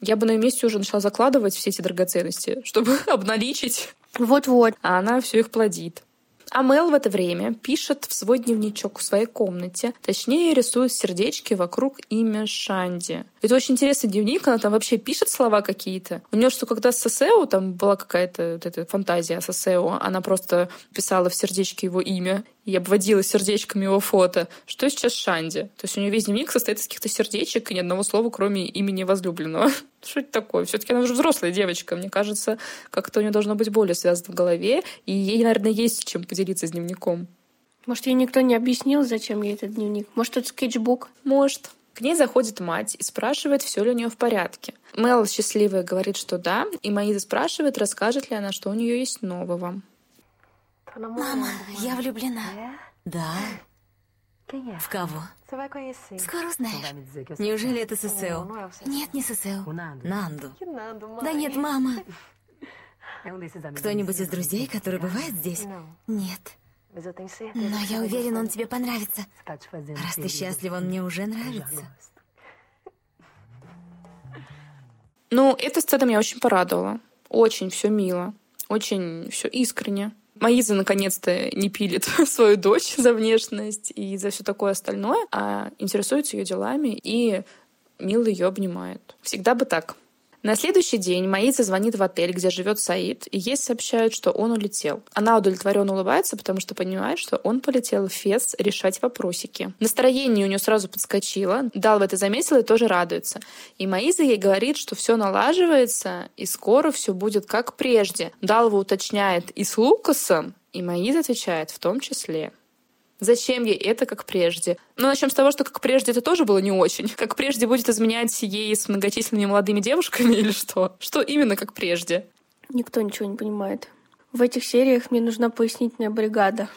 Я бы на ее месте уже начала закладывать все эти драгоценности, чтобы обналичить. Вот-вот. А она все их плодит. А Мел в это время пишет в свой дневничок в своей комнате, точнее рисует сердечки вокруг имя Шанди. Это очень интересный дневник, она там вообще пишет слова какие-то. У нее что, когда с Сосео, там была какая-то вот эта фантазия о Сосео, она просто писала в сердечке его имя и обводила сердечками его фото. Что сейчас Шанди? То есть у нее весь дневник состоит из каких-то сердечек и ни одного слова, кроме имени возлюбленного. Что это такое? Все-таки она уже взрослая девочка. Мне кажется, как-то у нее должно быть более связано в голове, и ей, наверное, есть чем поделиться с дневником. Может, ей никто не объяснил, зачем ей этот дневник? Может, это скетчбук? Может. К ней заходит мать и спрашивает, все ли у нее в порядке. Мел счастливая говорит, что да, и Маиза спрашивает, расскажет ли она, что у нее есть нового. Мама, я влюблена. Да. В кого? Скоро узнаешь. Неужели это Сесео? Нет, не Сесео. Нанду. Да нет, мама. Кто-нибудь из друзей, который бывает здесь? Нет. Но я уверена, он тебе понравится. Раз ты счастлив, он мне уже нравится. Ну, эта сцена меня очень порадовала. Очень все мило. Очень все искренне. Маиза наконец-то не пилит свою дочь за внешность и за все такое остальное, а интересуется ее делами и мило ее обнимает. Всегда бы так. На следующий день Маиса звонит в отель, где живет Саид, и ей сообщают, что он улетел. Она удовлетворенно улыбается, потому что понимает, что он полетел в Фес решать вопросики. Настроение у нее сразу подскочило. Далва это заметила и тоже радуется. И Маиза ей говорит, что все налаживается, и скоро все будет как прежде. Далва уточняет и с Лукасом, и Маиза отвечает в том числе. Зачем ей это, как прежде? Ну, начнем с того, что как прежде это тоже было не очень. Как прежде будет изменять ей с многочисленными молодыми девушками или что? Что именно как прежде? Никто ничего не понимает. В этих сериях мне нужна пояснительная бригада.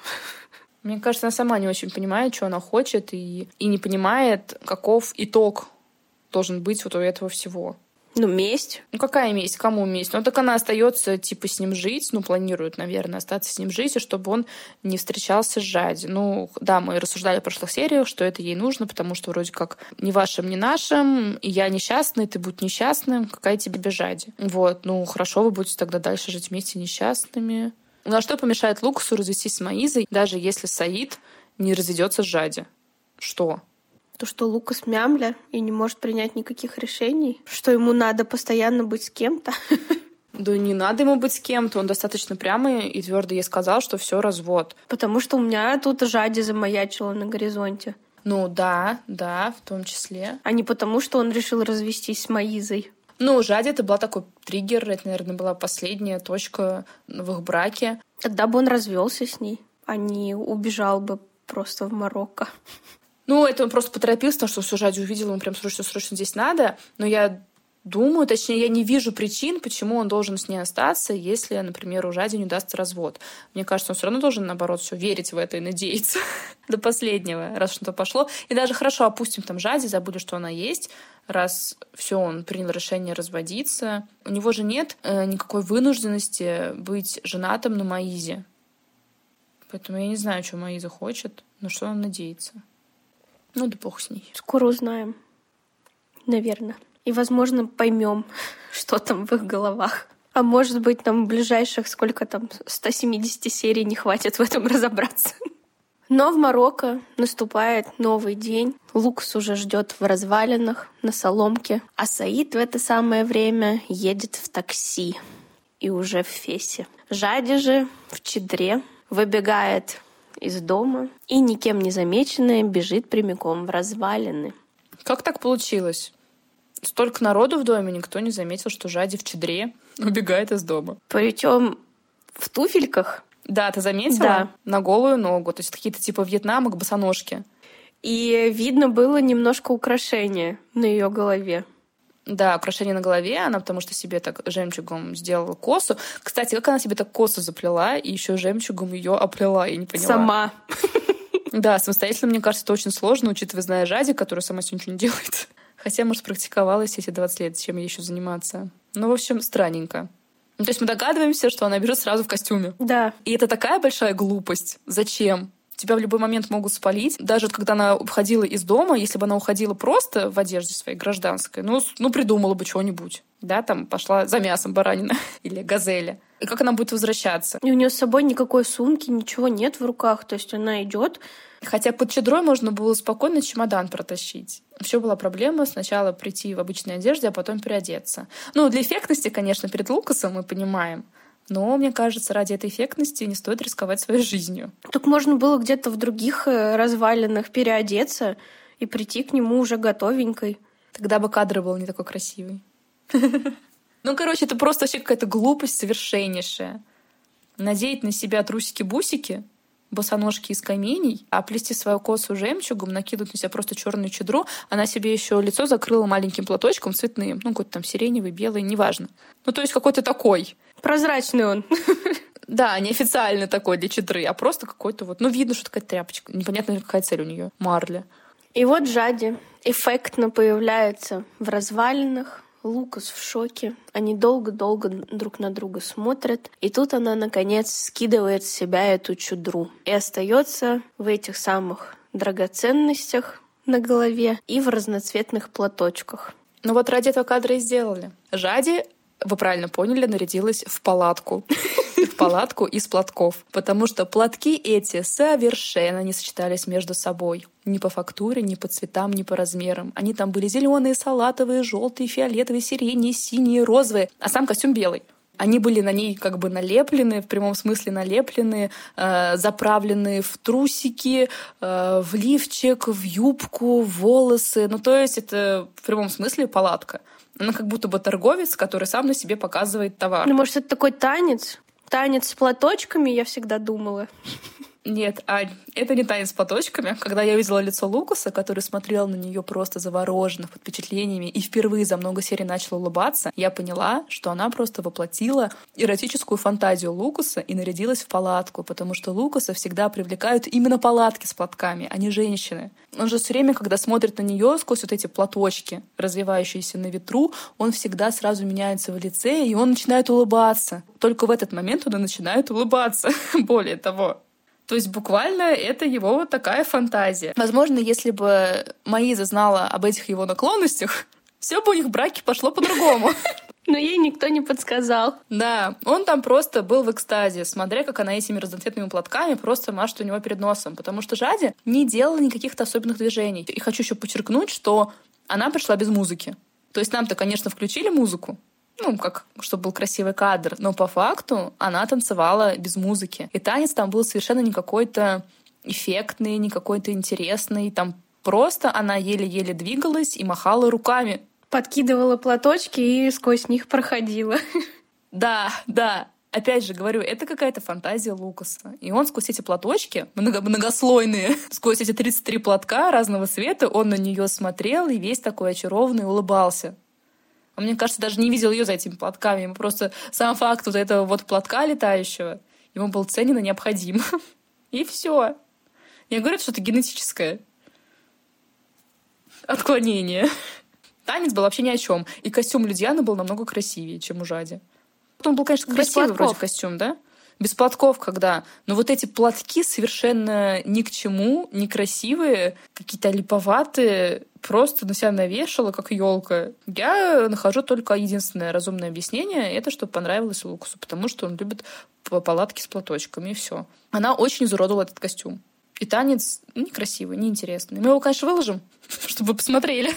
Мне кажется, она сама не очень понимает, что она хочет, и, и не понимает, каков итог должен быть вот у этого всего. Ну, месть. Ну, какая месть? Кому месть? Ну, так она остается, типа, с ним жить, ну, планирует, наверное, остаться с ним жить, и чтобы он не встречался с Жади. Ну, да, мы рассуждали в прошлых сериях, что это ей нужно, потому что вроде как ни вашим, ни нашим, и я несчастный, ты будь несчастным, какая тебе Жади? Вот, ну, хорошо, вы будете тогда дальше жить вместе несчастными. Ну, а что помешает Лукасу развестись с Маизой, даже если Саид не разведется с Жади? Что? То, что Лукас мямля и не может принять никаких решений, что ему надо постоянно быть с кем-то. Да не надо ему быть с кем-то, он достаточно прямо и твердо ей сказал, что все развод. Потому что у меня тут жади замаячила на горизонте. Ну да, да, в том числе. А не потому, что он решил развестись с Маизой. Ну, Жади это была такой триггер, это, наверное, была последняя точка в их браке. Тогда бы он развелся с ней, а не убежал бы просто в Марокко. Ну, это он просто поторопился, потому что все Жади увидел, ему прям срочно-срочно здесь надо. Но я думаю, точнее, я не вижу причин, почему он должен с ней остаться, если, например, у Жади не удастся развод. Мне кажется, он все равно должен, наоборот, все верить в это и надеяться до последнего, раз что-то пошло. И даже хорошо, опустим там Жади, забыли, что она есть, раз все, он принял решение разводиться. У него же нет э, никакой вынужденности быть женатым на Маизе. Поэтому я не знаю, что Маиза хочет, но что он надеется. Ну да бог с ней. Скоро узнаем. Наверное. И, возможно, поймем, что там в их головах. А может быть, нам ближайших сколько там, 170 серий не хватит в этом разобраться. Но в Марокко наступает новый день. Лукас уже ждет в развалинах на соломке, а Саид в это самое время едет в такси и уже в Фесе. Жади же в Чедре выбегает из дома и никем не замеченная бежит прямиком в развалины. Как так получилось? Столько народу в доме, никто не заметил, что Жади в Чедре убегает из дома. Причем в туфельках. Да, ты заметила? Да. На голую ногу. То есть какие-то типа вьетнамок, босоножки. И видно было немножко украшения на ее голове. Да, украшение на голове, она потому что себе так жемчугом сделала косу. Кстати, как она себе так косу заплела и еще жемчугом ее оплела, я не поняла. Сама. Да, самостоятельно, мне кажется, это очень сложно, учитывая, зная Жади, которая сама себе ничего не делает. Хотя, может, практиковалась эти 20 лет, чем ей еще заниматься. Ну, в общем, странненько. Ну, то есть мы догадываемся, что она бежит сразу в костюме. Да. И это такая большая глупость. Зачем? Тебя в любой момент могут спалить. Даже когда она уходила из дома, если бы она уходила просто в одежде своей гражданской, ну, ну придумала бы что-нибудь. Да, там пошла за мясом баранина или газеля. И как она будет возвращаться? И у нее с собой никакой сумки, ничего нет в руках. То есть она идет. Хотя под чедрой можно было спокойно чемодан протащить. Все была проблема сначала прийти в обычной одежде, а потом переодеться. Ну, для эффектности, конечно, перед Лукасом мы понимаем. Но, мне кажется, ради этой эффектности не стоит рисковать своей жизнью. Так можно было где-то в других э, развалинах переодеться и прийти к нему уже готовенькой. Тогда бы кадр был не такой красивый. Ну, короче, это просто вообще какая-то глупость совершеннейшая. Надеть на себя трусики-бусики, босоножки из каменей, а плести свою косу жемчугом, накинуть на себя просто черную чедру. Она себе еще лицо закрыла маленьким платочком цветным. Ну, какой-то там сиреневый, белый, неважно. Ну, то есть какой-то такой. Прозрачный он. Да, не официальный такой для чедры, а просто какой-то вот... Ну, видно, что такая тряпочка. Непонятно, какая цель у нее. Марля. И вот Жади эффектно появляется в развалинах, Лукас в шоке. Они долго-долго друг на друга смотрят. И тут она, наконец, скидывает с себя эту чудру. И остается в этих самых драгоценностях на голове и в разноцветных платочках. Ну вот ради этого кадра и сделали. Жади вы правильно поняли, нарядилась в палатку. В палатку из платков. Потому что платки эти совершенно не сочетались между собой. Ни по фактуре, ни по цветам, ни по размерам. Они там были зеленые, салатовые, желтые, фиолетовые, сиреневые, синие, розовые. А сам костюм белый. Они были на ней как бы налеплены, в прямом смысле налеплены, э, заправлены в трусики, э, в лифчик, в юбку, в волосы. Ну, то есть это в прямом смысле палатка. Она как будто бы торговец, который сам на себе показывает товар. Ну, может, это такой танец? Танец с платочками, я всегда думала. Нет, Ань, это не танец с платочками. Когда я увидела лицо Лукаса, который смотрел на нее просто завороженно, под впечатлениями, и впервые за много серий начал улыбаться, я поняла, что она просто воплотила эротическую фантазию Лукаса и нарядилась в палатку, потому что Лукаса всегда привлекают именно палатки с платками, а не женщины. Он же все время, когда смотрит на нее сквозь вот эти платочки, развивающиеся на ветру, он всегда сразу меняется в лице, и он начинает улыбаться. Только в этот момент он и начинает улыбаться. Более того, то есть буквально это его вот такая фантазия. Возможно, если бы Маиза знала об этих его наклонностях, все бы у них в браке пошло по-другому. Но ей никто не подсказал. Да, он там просто был в экстазе, смотря, как она этими разноцветными платками просто машет у него перед носом. Потому что Жади не делала никаких-то особенных движений. И хочу еще подчеркнуть, что она пришла без музыки. То есть нам-то, конечно, включили музыку, ну, как, чтобы был красивый кадр. Но по факту она танцевала без музыки. И танец там был совершенно не какой-то эффектный, не какой-то интересный. Там просто она еле-еле двигалась и махала руками. Подкидывала платочки и сквозь них проходила. Да, да. Опять же говорю, это какая-то фантазия Лукаса. И он сквозь эти платочки, много, многослойные, сквозь эти 33 платка разного цвета, он на нее смотрел и весь такой очарованный улыбался. Он, мне кажется, даже не видел ее за этими платками. Ему просто сам факт вот этого вот платка летающего, ему был ценен и необходим. И все. Я говорю, что это генетическое отклонение. Танец был вообще ни о чем. И костюм Людьяны был намного красивее, чем у Жади. Он был, конечно, красивый вроде костюм, да? Без платков когда. Но вот эти платки совершенно ни к чему, некрасивые, какие-то липоватые, просто на себя навешала, как елка. Я нахожу только единственное разумное объяснение, это что понравилось Лукасу, потому что он любит палатки с платочками, и все. Она очень изуродовала этот костюм. И танец некрасивый, неинтересный. Мы его, конечно, выложим, чтобы посмотрели.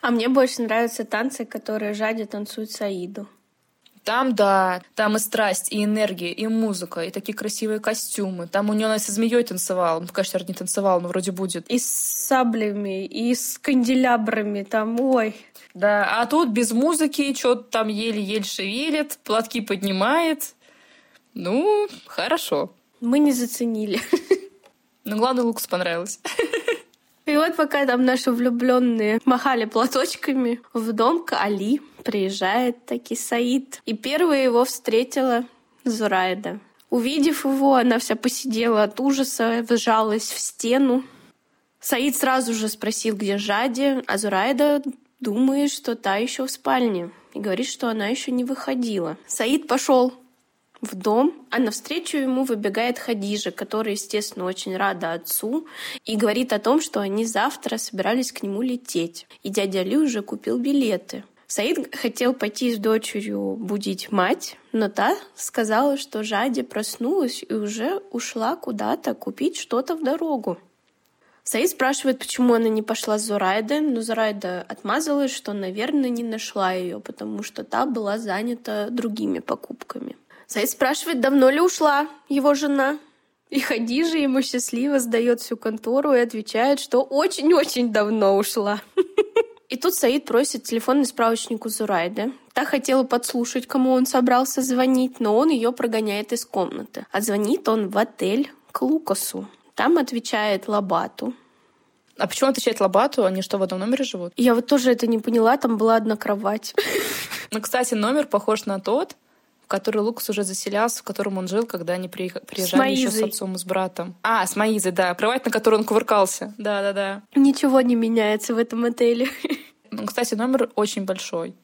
А мне больше нравятся танцы, которые Жади танцует Саиду. Там, да, там и страсть, и энергия, и музыка, и такие красивые костюмы. Там у нее со змеей танцевал. Ну, конечно, не танцевал, но вроде будет. И с саблями, и с канделябрами. Там, ой. Да, а тут без музыки, что-то там еле-еле шевелит, платки поднимает. Ну, хорошо. Мы не заценили. Но главное, Лукас понравилось. И вот пока там наши влюбленные махали платочками, в дом к Али приезжает таки Саид. И первая его встретила Зурайда. Увидев его, она вся посидела от ужаса, вжалась в стену. Саид сразу же спросил, где Жади, а Зурайда думает, что та еще в спальне, и говорит, что она еще не выходила. Саид пошел в дом, а навстречу ему выбегает Хадижа, которая, естественно, очень рада отцу и говорит о том, что они завтра собирались к нему лететь. И дядя Али уже купил билеты. Саид хотел пойти с дочерью будить мать, но та сказала, что Жади проснулась и уже ушла куда-то купить что-то в дорогу. Саид спрашивает, почему она не пошла с Зурайдой, но Зурайда отмазалась, что, наверное, не нашла ее, потому что та была занята другими покупками. Саид спрашивает, давно ли ушла его жена. И Хадижа ему счастливо сдает всю контору и отвечает, что очень-очень давно ушла. И тут Саид просит телефонный справочник у Зурайды. Та хотела подслушать, кому он собрался звонить, но он ее прогоняет из комнаты. А звонит он в отель к Лукасу. Там отвечает Лабату. А почему отвечает Лабату? Они что, в одном номере живут? Я вот тоже это не поняла, там была одна кровать. Ну, кстати, номер похож на тот, в который Лукас уже заселялся, в котором он жил, когда они приезжали с еще с отцом и с братом. А, с Маизой, да. Кровать, на которой он кувыркался. Да-да-да. Ничего не меняется в этом отеле. Ну, кстати, номер очень большой.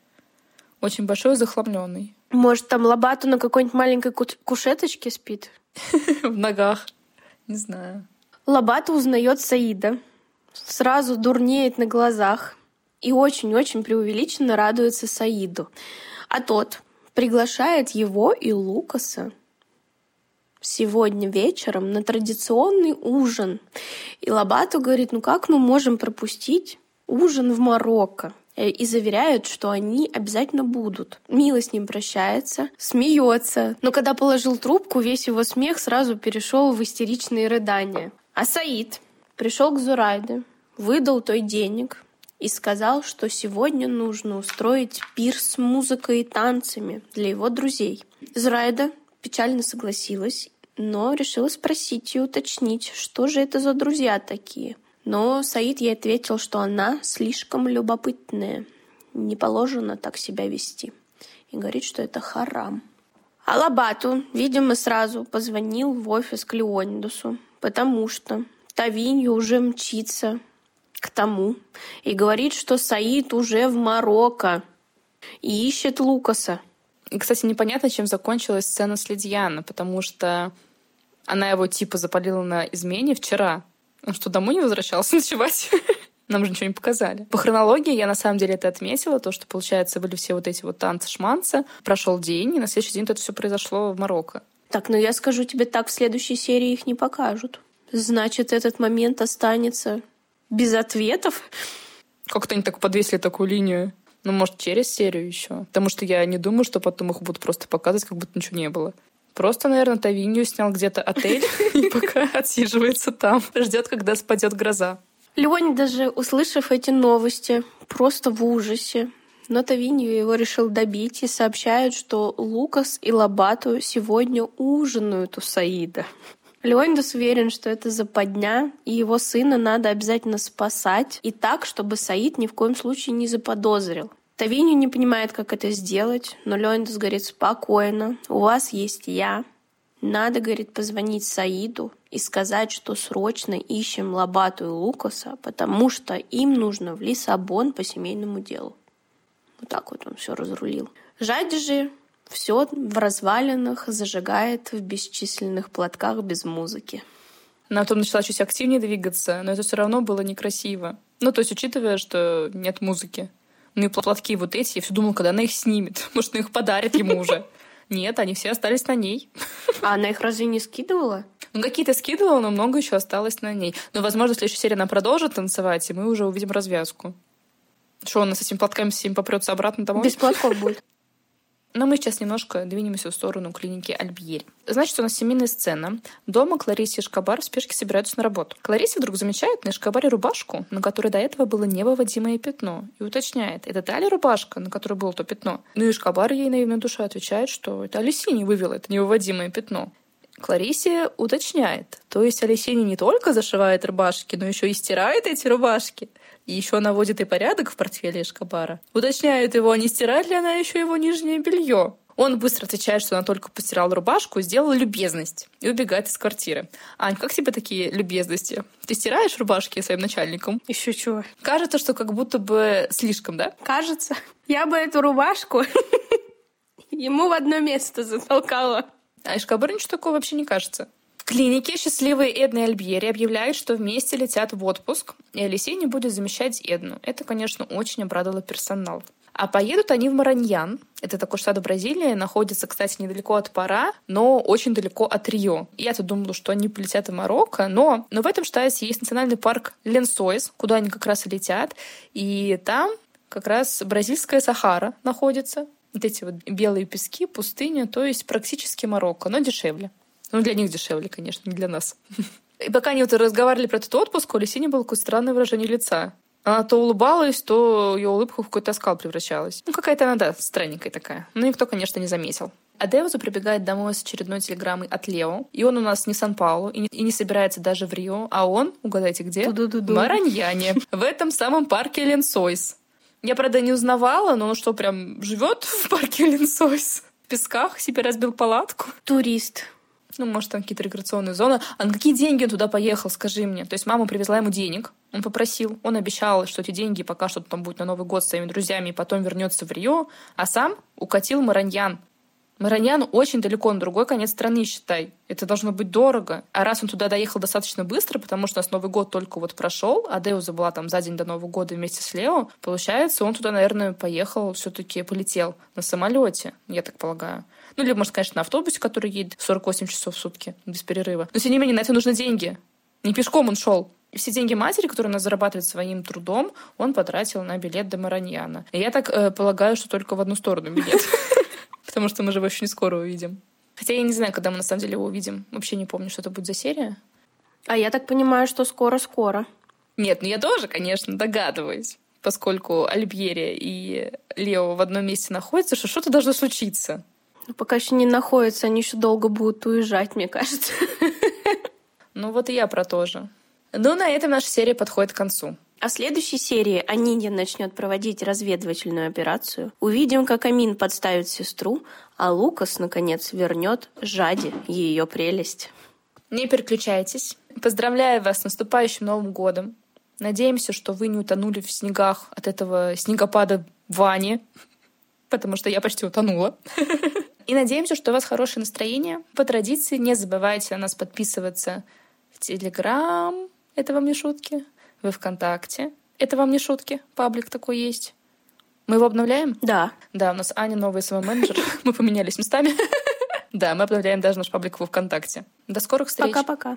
Очень большой и захламленный. Может, там Лобату на какой-нибудь маленькой кушеточке спит? В ногах. Не знаю. Лобата узнает Саида. Сразу дурнеет на глазах. И очень-очень преувеличенно радуется Саиду. А тот приглашает его и Лукаса сегодня вечером на традиционный ужин. И Лабату говорит, ну как мы можем пропустить ужин в Марокко? Э, и заверяют, что они обязательно будут. Мила с ним прощается, смеется. Но когда положил трубку, весь его смех сразу перешел в истеричные рыдания. А Саид пришел к Зурайде, выдал той денег, и сказал, что сегодня нужно устроить пир с музыкой и танцами для его друзей. Зрайда печально согласилась, но решила спросить и уточнить, что же это за друзья такие. Но Саид ей ответил, что она слишком любопытная, не положено так себя вести. И говорит, что это харам. Алабату, видимо, сразу позвонил в офис к Леонидусу, потому что Тавинью уже мчится к тому и говорит, что Саид уже в Марокко и ищет Лукаса. И, кстати, непонятно, чем закончилась сцена с Лидьяна, потому что она его типа запалила на измене вчера. Он что, домой не возвращался ночевать? Нам же ничего не показали. По хронологии я на самом деле это отметила, то, что, получается, были все вот эти вот танцы-шманцы. Прошел день, и на следующий день это все произошло в Марокко. Так, ну я скажу тебе так, в следующей серии их не покажут. Значит, этот момент останется без ответов. Как-то они так подвесили такую линию. Ну, может, через серию еще. Потому что я не думаю, что потом их будут просто показывать, как будто ничего не было. Просто, наверное, Тавинью снял где-то отель и пока отсиживается там. Ждет, когда спадет гроза. Леони даже, услышав эти новости, просто в ужасе. Но Тавинью его решил добить и сообщают, что Лукас и Лабату сегодня ужинают у Саида. Леонидас уверен, что это западня, и его сына надо обязательно спасать, и так, чтобы Саид ни в коем случае не заподозрил. Тавиню не понимает, как это сделать, но Леонидас говорит спокойно, у вас есть я. Надо, говорит, позвонить Саиду и сказать, что срочно ищем Лабату и Лукаса, потому что им нужно в Лиссабон по семейному делу. Вот так вот он все разрулил. Жади же все в развалинах зажигает в бесчисленных платках без музыки. Она потом начала чуть активнее двигаться, но это все равно было некрасиво. Ну, то есть, учитывая, что нет музыки. Ну и платки вот эти, я все думала, когда она их снимет. Может, она их подарит ему уже. Нет, они все остались на ней. А она их разве не скидывала? Ну, какие-то скидывала, но много еще осталось на ней. Но, возможно, в следующей серии она продолжит танцевать, и мы уже увидим развязку. Что, он с этими платками всем попрется обратно домой? Без платков будет. Но мы сейчас немножко двинемся в сторону клиники Альбьери. Значит, у нас семейная сцена. Дома Кларисе и Шкабар в спешке собираются на работу. Клариса вдруг замечает на Шкабаре рубашку, на которой до этого было невыводимое пятно, и уточняет, это та ли рубашка, на которой было то пятно? Ну и Шкабар ей наивной душа отвечает, что это Алисини вывела это невыводимое пятно. Кларисе уточняет, то есть Алисини не только зашивает рубашки, но еще и стирает эти рубашки. И еще наводит и порядок в портфеле Эшкабара. Уточняет его, не стирает ли она еще его нижнее белье. Он быстро отвечает, что она только постирала рубашку, сделала любезность и убегает из квартиры. Ань, как тебе такие любезности? Ты стираешь рубашки своим начальником? Еще чего? Кажется, что как будто бы слишком, да? Кажется. Я бы эту рубашку ему в одно место затолкала. А Эшкабар ничего такого вообще не кажется. Клинике счастливые Эдна и Альбьери объявляют, что вместе летят в отпуск, и Алисей не будет замещать Эдну. Это, конечно, очень обрадовало персонал. А поедут они в Мараньян. Это такой штат Бразилии. Находится, кстати, недалеко от Пара, но очень далеко от Рио. Я-то думала, что они полетят в Марокко, но, но в этом штате есть национальный парк Ленсойс, куда они как раз и летят. И там как раз бразильская Сахара находится. Вот эти вот белые пески, пустыня, то есть практически Марокко, но дешевле. Ну, для них дешевле, конечно, не для нас. И пока они вот разговаривали про этот отпуск, у Лисини было какое-то странное выражение лица. Она то улыбалась, то ее улыбка в какой-то оскал превращалась. Ну, какая-то она, да, странненькая такая. Но никто, конечно, не заметил. А Деуза прибегает домой с очередной телеграммой от Лео. И он у нас не Сан-Паулу и не, и не собирается даже в Рио. А он, угадайте где? В Мараньяне. В этом самом парке Ленсойс. Я, правда, не узнавала, но он что, прям живет в парке Ленсойс? В песках себе разбил палатку? Турист. Ну, может, там какие-то рекреационные зоны. А на какие деньги он туда поехал, скажи мне? То есть мама привезла ему денег, он попросил, он обещал, что эти деньги пока что там будет на Новый год с своими друзьями, и потом вернется в Рио, а сам укатил Мараньян. Мараньян очень далеко, на другой конец страны, считай. Это должно быть дорого. А раз он туда доехал достаточно быстро, потому что у нас Новый год только вот прошел, а Деуза была там за день до Нового года вместе с Лео, получается, он туда, наверное, поехал, все-таки полетел на самолете, я так полагаю. Ну, либо, может, конечно, на автобусе, который едет 48 часов в сутки без перерыва. Но, тем не менее, на это нужны деньги. Не пешком он шел. Все деньги матери, которые она зарабатывает своим трудом, он потратил на билет до Мараньяна. И я так э, полагаю, что только в одну сторону билет. Потому что мы же его очень скоро увидим. Хотя я не знаю, когда мы на самом деле его увидим. Вообще не помню, что это будет за серия. А я так понимаю, что скоро-скоро. Нет, ну я тоже, конечно, догадываюсь. Поскольку Альбьери и Лео в одном месте находятся, что что-то должно случиться. Ну, пока еще не находятся, они еще долго будут уезжать, мне кажется. Ну вот и я про то же. Ну, на этом наша серия подходит к концу. А в следующей серии Анинья начнет проводить разведывательную операцию. Увидим, как Амин подставит сестру, а Лукас, наконец, вернет Жаде ее прелесть. Не переключайтесь. Поздравляю вас с наступающим Новым годом. Надеемся, что вы не утонули в снегах от этого снегопада Вани, потому что я почти утонула. И надеемся, что у вас хорошее настроение. По традиции не забывайте на нас подписываться в Телеграм. Это вам не шутки. Вы ВКонтакте. Это вам не шутки. Паблик такой есть. Мы его обновляем? Да. Да, у нас Аня новый свой менеджер. Мы поменялись местами. Да, мы обновляем даже наш паблик во ВКонтакте. До скорых встреч. Пока-пока.